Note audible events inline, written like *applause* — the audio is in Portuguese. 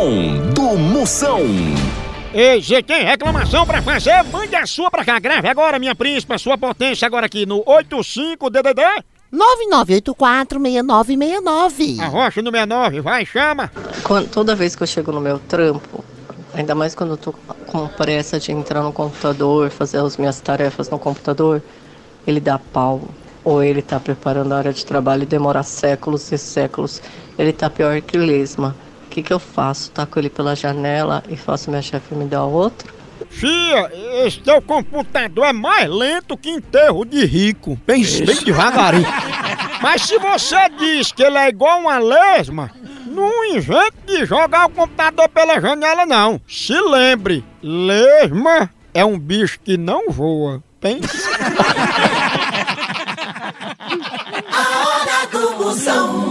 bom do Moção. Ei, você tem reclamação pra fazer? Mande a sua pra cá. Grave agora, minha príncipa, sua potência agora aqui no 85DDD. 99846969. Arrocha no 69, vai, chama. Quando- toda vez que eu chego no meu trampo, ainda mais quando eu tô com pressa de entrar no computador, fazer as minhas tarefas no computador, ele dá pau. Ou ele tá preparando a área de trabalho e demora séculos e séculos. Ele tá pior que lesma. O que, que eu faço? Taco ele pela janela e faço minha chefe me dar outro? Fia, esse teu computador é mais lento que enterro de rico. Bem, bem devagarinho. *laughs* Mas se você diz que ele é igual uma lesma, não invente de jogar o computador pela janela, não. Se lembre, lesma é um bicho que não voa. Pensa. *laughs* A hora do Moção.